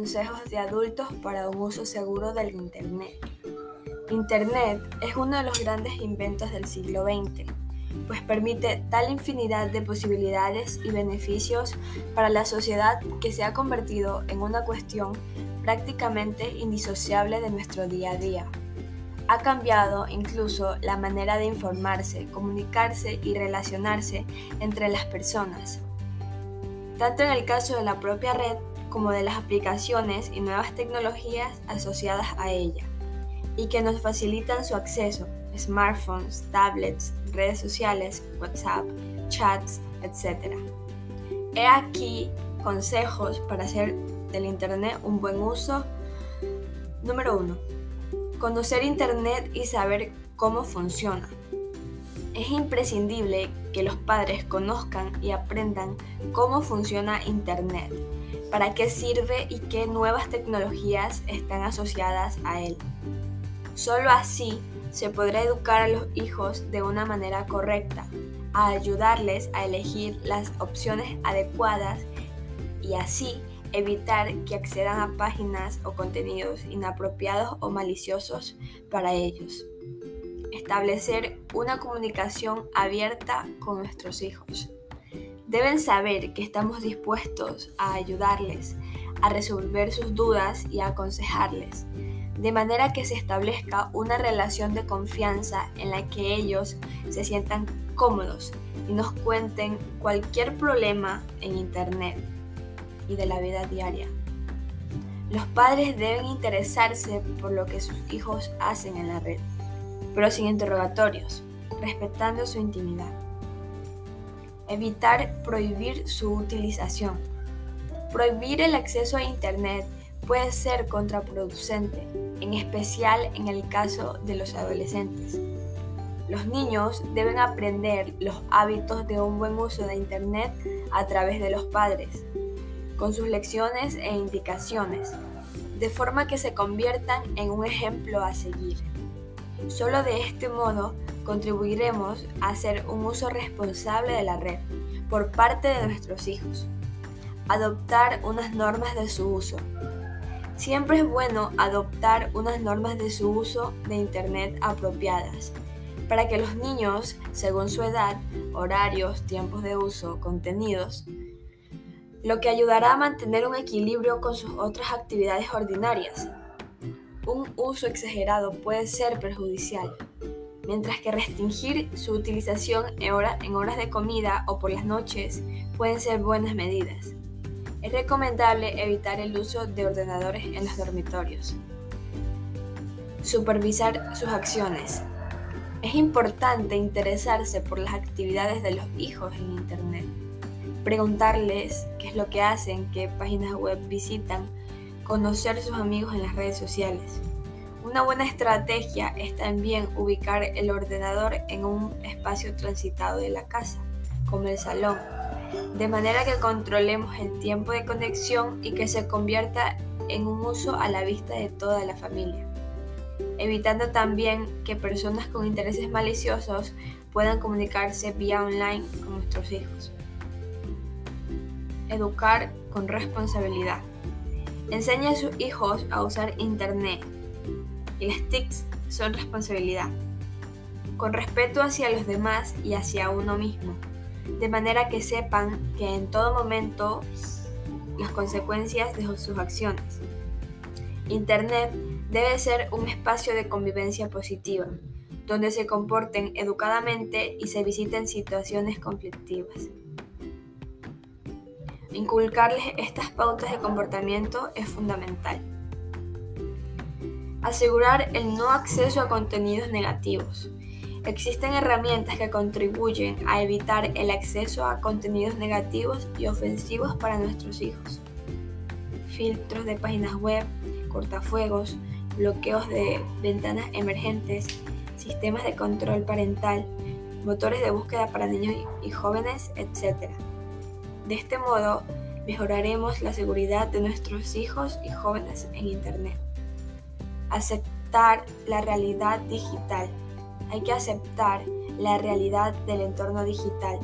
consejos de adultos para un uso seguro del Internet. Internet es uno de los grandes inventos del siglo XX, pues permite tal infinidad de posibilidades y beneficios para la sociedad que se ha convertido en una cuestión prácticamente indisociable de nuestro día a día. Ha cambiado incluso la manera de informarse, comunicarse y relacionarse entre las personas tanto en el caso de la propia red como de las aplicaciones y nuevas tecnologías asociadas a ella, y que nos facilitan su acceso, smartphones, tablets, redes sociales, WhatsApp, chats, etc. He aquí consejos para hacer del Internet un buen uso. Número 1. Conocer Internet y saber cómo funciona. Es imprescindible que los padres conozcan y aprendan cómo funciona Internet, para qué sirve y qué nuevas tecnologías están asociadas a él. Solo así se podrá educar a los hijos de una manera correcta, a ayudarles a elegir las opciones adecuadas y así evitar que accedan a páginas o contenidos inapropiados o maliciosos para ellos establecer una comunicación abierta con nuestros hijos. Deben saber que estamos dispuestos a ayudarles, a resolver sus dudas y a aconsejarles, de manera que se establezca una relación de confianza en la que ellos se sientan cómodos y nos cuenten cualquier problema en Internet y de la vida diaria. Los padres deben interesarse por lo que sus hijos hacen en la red pero sin interrogatorios, respetando su intimidad. Evitar prohibir su utilización. Prohibir el acceso a Internet puede ser contraproducente, en especial en el caso de los adolescentes. Los niños deben aprender los hábitos de un buen uso de Internet a través de los padres, con sus lecciones e indicaciones, de forma que se conviertan en un ejemplo a seguir. Solo de este modo contribuiremos a hacer un uso responsable de la red por parte de nuestros hijos. Adoptar unas normas de su uso. Siempre es bueno adoptar unas normas de su uso de Internet apropiadas para que los niños, según su edad, horarios, tiempos de uso, contenidos, lo que ayudará a mantener un equilibrio con sus otras actividades ordinarias un uso exagerado puede ser perjudicial, mientras que restringir su utilización en, horas de comida o por las noches pueden ser buenas medidas. Es recomendable evitar el uso de ordenadores en los dormitorios. Supervisar sus acciones. Es importante interesarse por las actividades de los hijos en Internet. Preguntarles qué es lo que hacen, qué páginas web visitan, conocer sus amigos en las redes sociales. Una buena estrategia es también ubicar el ordenador en un espacio transitado de la casa, como el salón, de manera que controlemos el tiempo de conexión y que se convierta en un uso a la vista de toda la familia, evitando también que personas con intereses maliciosos puedan comunicarse vía online con nuestros hijos. Educar con responsabilidad. Enseña a sus hijos a usar Internet y las TICs son responsabilidad, con respeto hacia los demás y hacia uno mismo, de manera que sepan que en todo momento las consecuencias de sus acciones. Internet debe ser un espacio de convivencia positiva, donde se comporten educadamente y se visiten situaciones conflictivas. Inculcarles estas pautas de comportamiento es fundamental. Asegurar el no acceso a contenidos negativos. Existen herramientas que contribuyen a evitar el acceso a contenidos negativos y ofensivos para nuestros hijos. Filtros de páginas web, cortafuegos, bloqueos de ventanas emergentes, sistemas de control parental, motores de búsqueda para niños y jóvenes, etc. De este modo, mejoraremos la seguridad de nuestros hijos y jóvenes en Internet. Aceptar la realidad digital. Hay que aceptar la realidad del entorno digital,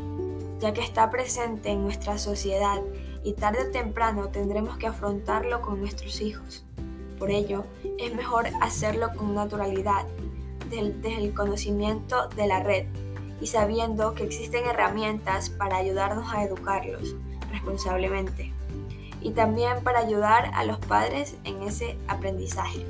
ya que está presente en nuestra sociedad y tarde o temprano tendremos que afrontarlo con nuestros hijos. Por ello, es mejor hacerlo con naturalidad, desde el conocimiento de la red y sabiendo que existen herramientas para ayudarnos a educarlos responsablemente y también para ayudar a los padres en ese aprendizaje.